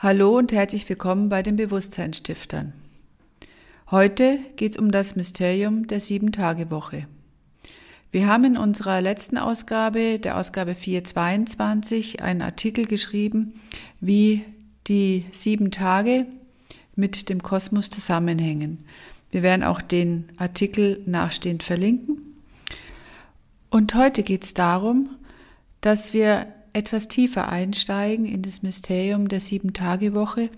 Hallo und herzlich willkommen bei den Bewusstseinsstiftern. Heute geht es um das Mysterium der Sieben-Tage-Woche. Wir haben in unserer letzten Ausgabe, der Ausgabe 422, einen Artikel geschrieben, wie die sieben Tage mit dem Kosmos zusammenhängen. Wir werden auch den Artikel nachstehend verlinken. Und heute geht es darum, dass wir etwas tiefer einsteigen in das Mysterium der Sieben-Tage-Woche.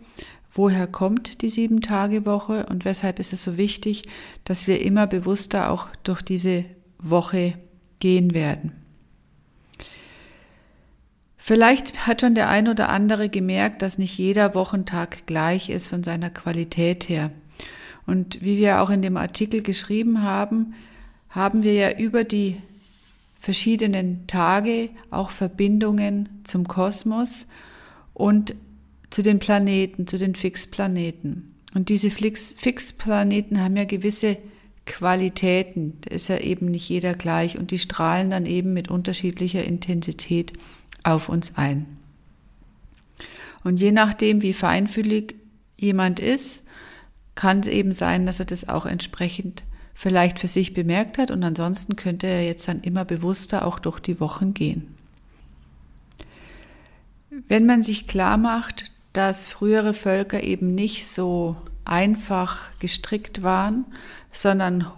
Woher kommt die Sieben-Tage-Woche und weshalb ist es so wichtig, dass wir immer bewusster auch durch diese Woche gehen werden? Vielleicht hat schon der ein oder andere gemerkt, dass nicht jeder Wochentag gleich ist von seiner Qualität her. Und wie wir auch in dem Artikel geschrieben haben, haben wir ja über die verschiedenen Tage auch Verbindungen zum Kosmos und zu den Planeten, zu den Fixplaneten. Und diese Fixplaneten haben ja gewisse Qualitäten. Da ist ja eben nicht jeder gleich und die strahlen dann eben mit unterschiedlicher Intensität auf uns ein. Und je nachdem, wie feinfühlig jemand ist, kann es eben sein, dass er das auch entsprechend vielleicht für sich bemerkt hat und ansonsten könnte er jetzt dann immer bewusster auch durch die Wochen gehen. Wenn man sich klar macht, dass frühere Völker eben nicht so einfach gestrickt waren, sondern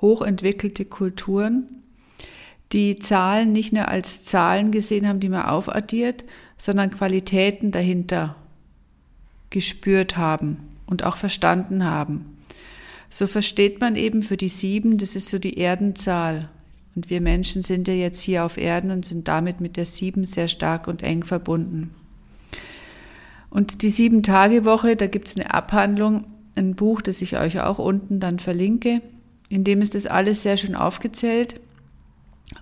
hochentwickelte Kulturen, die Zahlen nicht nur als Zahlen gesehen haben, die man aufaddiert, sondern Qualitäten dahinter gespürt haben und auch verstanden haben. So versteht man eben für die sieben, das ist so die Erdenzahl. Und wir Menschen sind ja jetzt hier auf Erden und sind damit mit der sieben sehr stark und eng verbunden. Und die Sieben-Tage-Woche, da gibt es eine Abhandlung, ein Buch, das ich euch auch unten dann verlinke, in dem ist das alles sehr schön aufgezählt,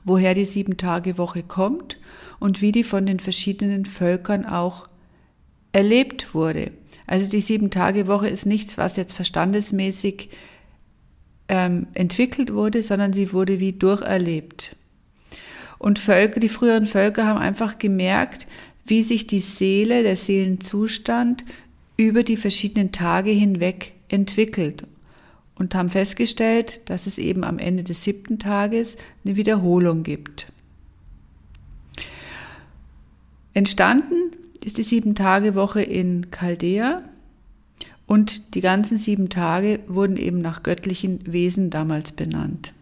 woher die Sieben-Tage-Woche kommt und wie die von den verschiedenen Völkern auch erlebt wurde. Also die Sieben-Tage-Woche ist nichts, was jetzt verstandesmäßig ähm, entwickelt wurde, sondern sie wurde wie durcherlebt. Und Völker, die früheren Völker haben einfach gemerkt, wie sich die Seele, der Seelenzustand über die verschiedenen Tage hinweg entwickelt und haben festgestellt, dass es eben am Ende des siebten Tages eine Wiederholung gibt. Entstanden ist die Sieben-Tage-Woche in Chaldea und die ganzen sieben Tage wurden eben nach göttlichen Wesen damals benannt.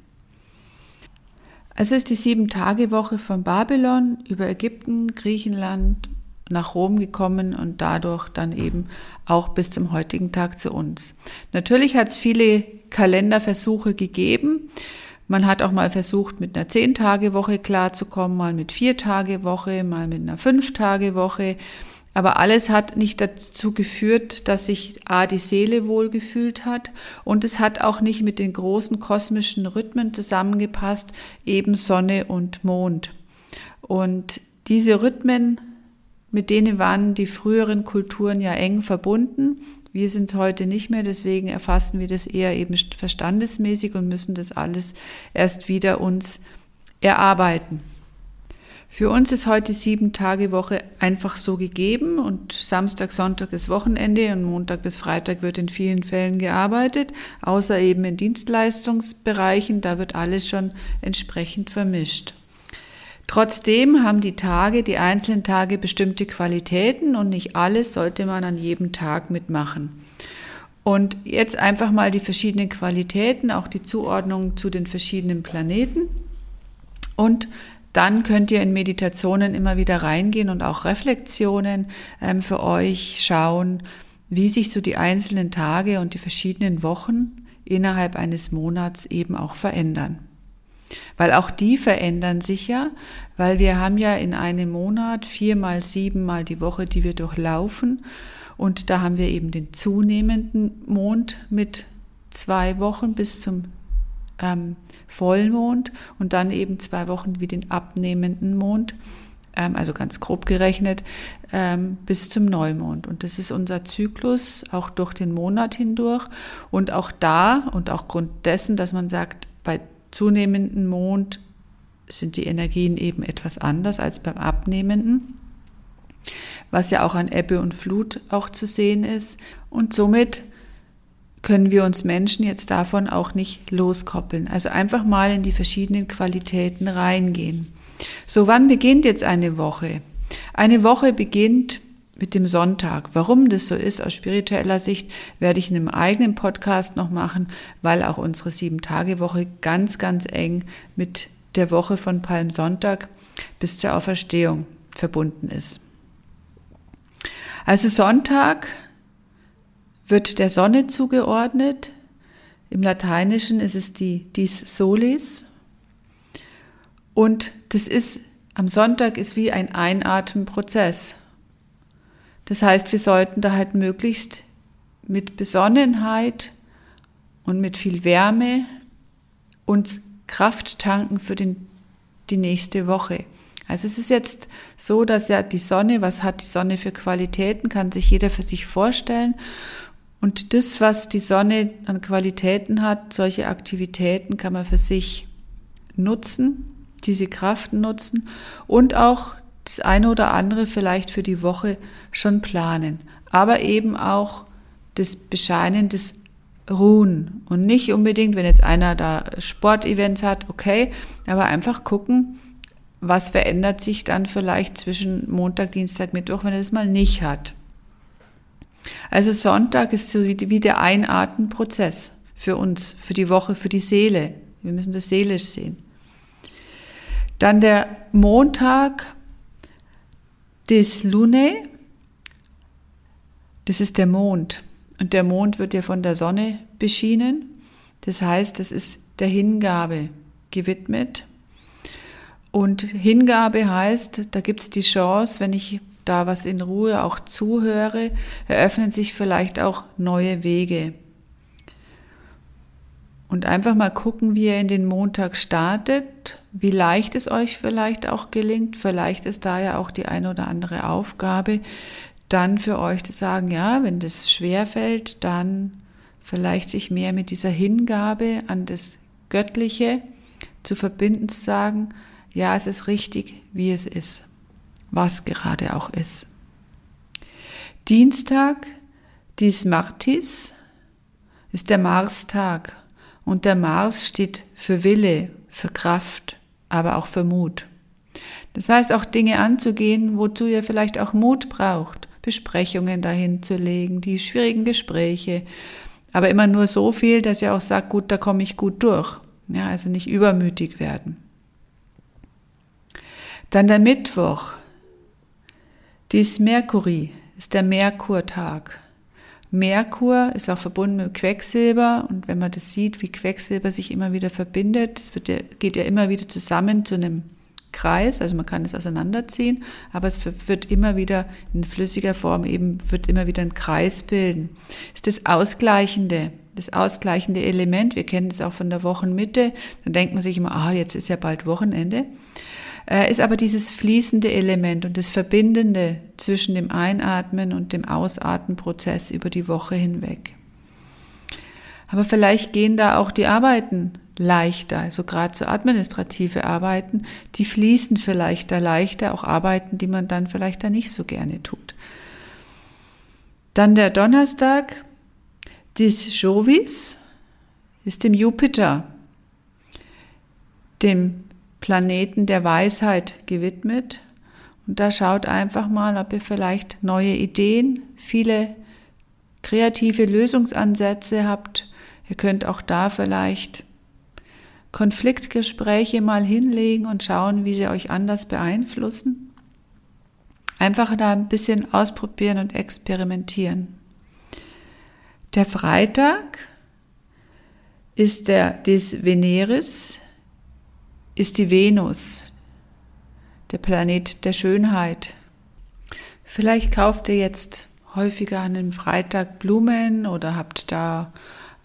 Also ist die Sieben-Tage-Woche von Babylon über Ägypten, Griechenland nach Rom gekommen und dadurch dann eben auch bis zum heutigen Tag zu uns. Natürlich hat es viele Kalenderversuche gegeben. Man hat auch mal versucht, mit einer Zehn-Tage-Woche klarzukommen, mal mit Vier-Tage-Woche, mal mit einer Fünf-Tage-Woche. Aber alles hat nicht dazu geführt, dass sich A, die Seele wohlgefühlt hat und es hat auch nicht mit den großen kosmischen Rhythmen zusammengepasst, eben Sonne und Mond. Und diese Rhythmen, mit denen waren die früheren Kulturen ja eng verbunden. Wir sind heute nicht mehr, deswegen erfassen wir das eher eben verstandesmäßig und müssen das alles erst wieder uns erarbeiten. Für uns ist heute sieben Tage Woche einfach so gegeben und Samstag, Sonntag ist Wochenende und Montag bis Freitag wird in vielen Fällen gearbeitet, außer eben in Dienstleistungsbereichen, da wird alles schon entsprechend vermischt. Trotzdem haben die Tage, die einzelnen Tage bestimmte Qualitäten und nicht alles sollte man an jedem Tag mitmachen. Und jetzt einfach mal die verschiedenen Qualitäten, auch die Zuordnung zu den verschiedenen Planeten. Und dann könnt ihr in Meditationen immer wieder reingehen und auch Reflexionen ähm, für euch schauen, wie sich so die einzelnen Tage und die verschiedenen Wochen innerhalb eines Monats eben auch verändern. Weil auch die verändern sich ja, weil wir haben ja in einem Monat viermal, siebenmal die Woche, die wir durchlaufen. Und da haben wir eben den zunehmenden Mond mit zwei Wochen bis zum ähm, Vollmond und dann eben zwei Wochen wie den abnehmenden Mond, ähm, also ganz grob gerechnet, ähm, bis zum Neumond. Und das ist unser Zyklus auch durch den Monat hindurch. Und auch da und auch Grund dessen, dass man sagt, bei zunehmenden Mond sind die Energien eben etwas anders als beim abnehmenden, was ja auch an Ebbe und Flut auch zu sehen ist. Und somit können wir uns Menschen jetzt davon auch nicht loskoppeln. Also einfach mal in die verschiedenen Qualitäten reingehen. So, wann beginnt jetzt eine Woche? Eine Woche beginnt mit dem Sonntag. Warum das so ist aus spiritueller Sicht, werde ich in einem eigenen Podcast noch machen, weil auch unsere Sieben-Tage-Woche ganz, ganz eng mit der Woche von Palmsonntag bis zur Auferstehung verbunden ist. Also Sonntag wird der Sonne zugeordnet. Im Lateinischen ist es die Dies Solis. Und das ist, am Sonntag ist wie ein Einatmenprozess. Das heißt, wir sollten da halt möglichst mit Besonnenheit und mit viel Wärme uns Kraft tanken für den, die nächste Woche. Also es ist jetzt so, dass ja die Sonne, was hat die Sonne für Qualitäten, kann sich jeder für sich vorstellen. Und das, was die Sonne an Qualitäten hat, solche Aktivitäten kann man für sich nutzen, diese Kraft nutzen und auch das eine oder andere vielleicht für die Woche schon planen. Aber eben auch das Bescheinen des Ruhen und nicht unbedingt, wenn jetzt einer da Sportevents hat, okay, aber einfach gucken, was verändert sich dann vielleicht zwischen Montag, Dienstag, Mittwoch, wenn er das mal nicht hat. Also Sonntag ist so wie der Einatmenprozess für uns, für die Woche, für die Seele. Wir müssen das seelisch sehen. Dann der Montag des Lune, das ist der Mond. Und der Mond wird ja von der Sonne beschienen. Das heißt, das ist der Hingabe gewidmet. Und Hingabe heißt, da gibt es die Chance, wenn ich da was in Ruhe auch zuhöre, eröffnen sich vielleicht auch neue Wege. Und einfach mal gucken, wie ihr in den Montag startet, wie leicht es euch vielleicht auch gelingt. Vielleicht ist da ja auch die eine oder andere Aufgabe, dann für euch zu sagen, ja, wenn das schwer fällt, dann vielleicht sich mehr mit dieser Hingabe an das Göttliche zu verbinden, zu sagen, ja, es ist richtig, wie es ist was gerade auch ist. Dienstag, dies Martis, ist der Marstag und der Mars steht für Wille, für Kraft, aber auch für Mut. Das heißt auch Dinge anzugehen, wozu ihr vielleicht auch Mut braucht, Besprechungen dahin zu legen, die schwierigen Gespräche, aber immer nur so viel, dass ihr auch sagt, gut, da komme ich gut durch. Ja, also nicht übermütig werden. Dann der Mittwoch, dies Merkuri ist der Merkurtag. Merkur ist auch verbunden mit Quecksilber. Und wenn man das sieht, wie Quecksilber sich immer wieder verbindet, es ja, geht ja immer wieder zusammen zu einem Kreis, also man kann es auseinanderziehen, aber es wird immer wieder in flüssiger Form eben, wird immer wieder ein Kreis bilden. ist das Ausgleichende, das ausgleichende Element, wir kennen es auch von der Wochenmitte, dann denkt man sich immer, ah, jetzt ist ja bald Wochenende ist aber dieses fließende Element und das Verbindende zwischen dem Einatmen und dem Ausatmenprozess über die Woche hinweg. Aber vielleicht gehen da auch die Arbeiten leichter, also gerade so administrative Arbeiten, die fließen vielleicht da leichter, auch Arbeiten, die man dann vielleicht da nicht so gerne tut. Dann der Donnerstag, des Jovis, ist dem Jupiter, dem Planeten der Weisheit gewidmet. Und da schaut einfach mal, ob ihr vielleicht neue Ideen, viele kreative Lösungsansätze habt. Ihr könnt auch da vielleicht Konfliktgespräche mal hinlegen und schauen, wie sie euch anders beeinflussen. Einfach da ein bisschen ausprobieren und experimentieren. Der Freitag ist der des Veneris, ist die Venus, der Planet der Schönheit. Vielleicht kauft ihr jetzt häufiger an einem Freitag Blumen oder habt da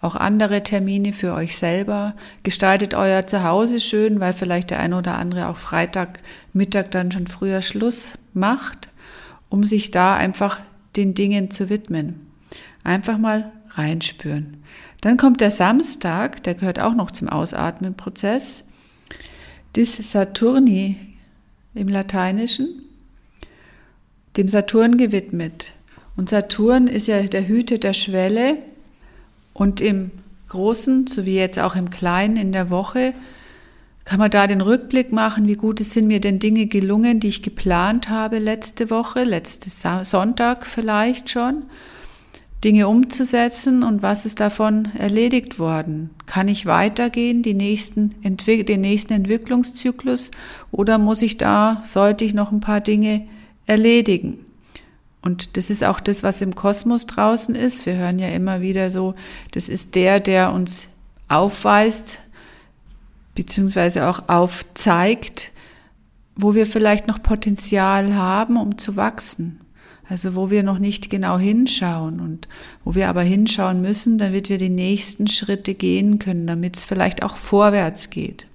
auch andere Termine für euch selber. Gestaltet euer Zuhause schön, weil vielleicht der eine oder andere auch Freitag Mittag dann schon früher Schluss macht, um sich da einfach den Dingen zu widmen. Einfach mal reinspüren. Dann kommt der Samstag, der gehört auch noch zum Ausatmenprozess dis Saturni im Lateinischen. dem Saturn gewidmet. Und Saturn ist ja der Hüter der Schwelle und im Großen, sowie jetzt auch im Kleinen in der Woche, kann man da den Rückblick machen, wie gut es sind mir denn Dinge gelungen, die ich geplant habe letzte Woche, letzte Sonntag vielleicht schon, Dinge umzusetzen und was ist davon erledigt worden? Kann ich weitergehen, die nächsten den nächsten Entwicklungszyklus oder muss ich da, sollte ich noch ein paar Dinge erledigen? Und das ist auch das, was im Kosmos draußen ist. Wir hören ja immer wieder so, das ist der, der uns aufweist, beziehungsweise auch aufzeigt, wo wir vielleicht noch Potenzial haben, um zu wachsen. Also wo wir noch nicht genau hinschauen und wo wir aber hinschauen müssen, damit wir die nächsten Schritte gehen können, damit es vielleicht auch vorwärts geht.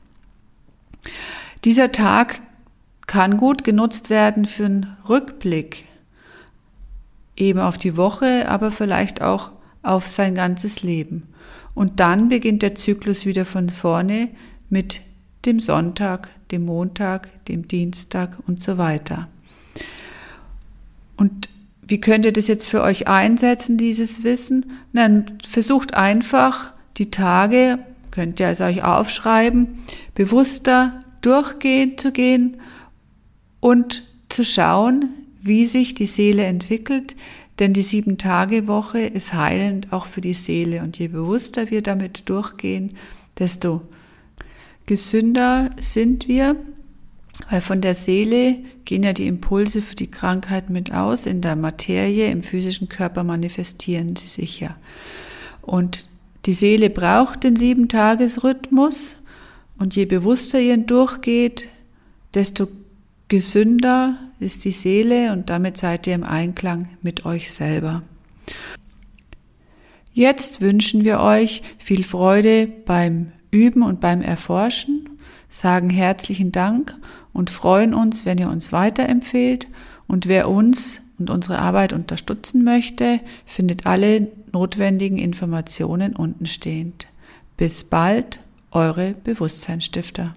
Dieser Tag kann gut genutzt werden für einen Rückblick eben auf die Woche, aber vielleicht auch auf sein ganzes Leben. Und dann beginnt der Zyklus wieder von vorne mit dem Sonntag, dem Montag, dem Dienstag und so weiter. Und wie könnt ihr das jetzt für euch einsetzen, dieses Wissen? Dann versucht einfach die Tage, könnt ihr also euch aufschreiben, bewusster durchgehen zu gehen und zu schauen, wie sich die Seele entwickelt, denn die Sieben-Tage-Woche ist heilend auch für die Seele. Und je bewusster wir damit durchgehen, desto gesünder sind wir, weil von der Seele gehen ja die Impulse für die Krankheit mit aus. In der Materie, im physischen Körper manifestieren sie sich ja. Und die Seele braucht den Sieben-Tages-Rhythmus. Und je bewusster ihr durchgeht, desto gesünder ist die Seele und damit seid ihr im Einklang mit euch selber. Jetzt wünschen wir euch viel Freude beim Üben und beim Erforschen, sagen herzlichen Dank und freuen uns, wenn ihr uns weiterempfehlt. Und wer uns und unsere Arbeit unterstützen möchte, findet alle notwendigen Informationen unten stehend. Bis bald, eure Bewusstseinsstifter.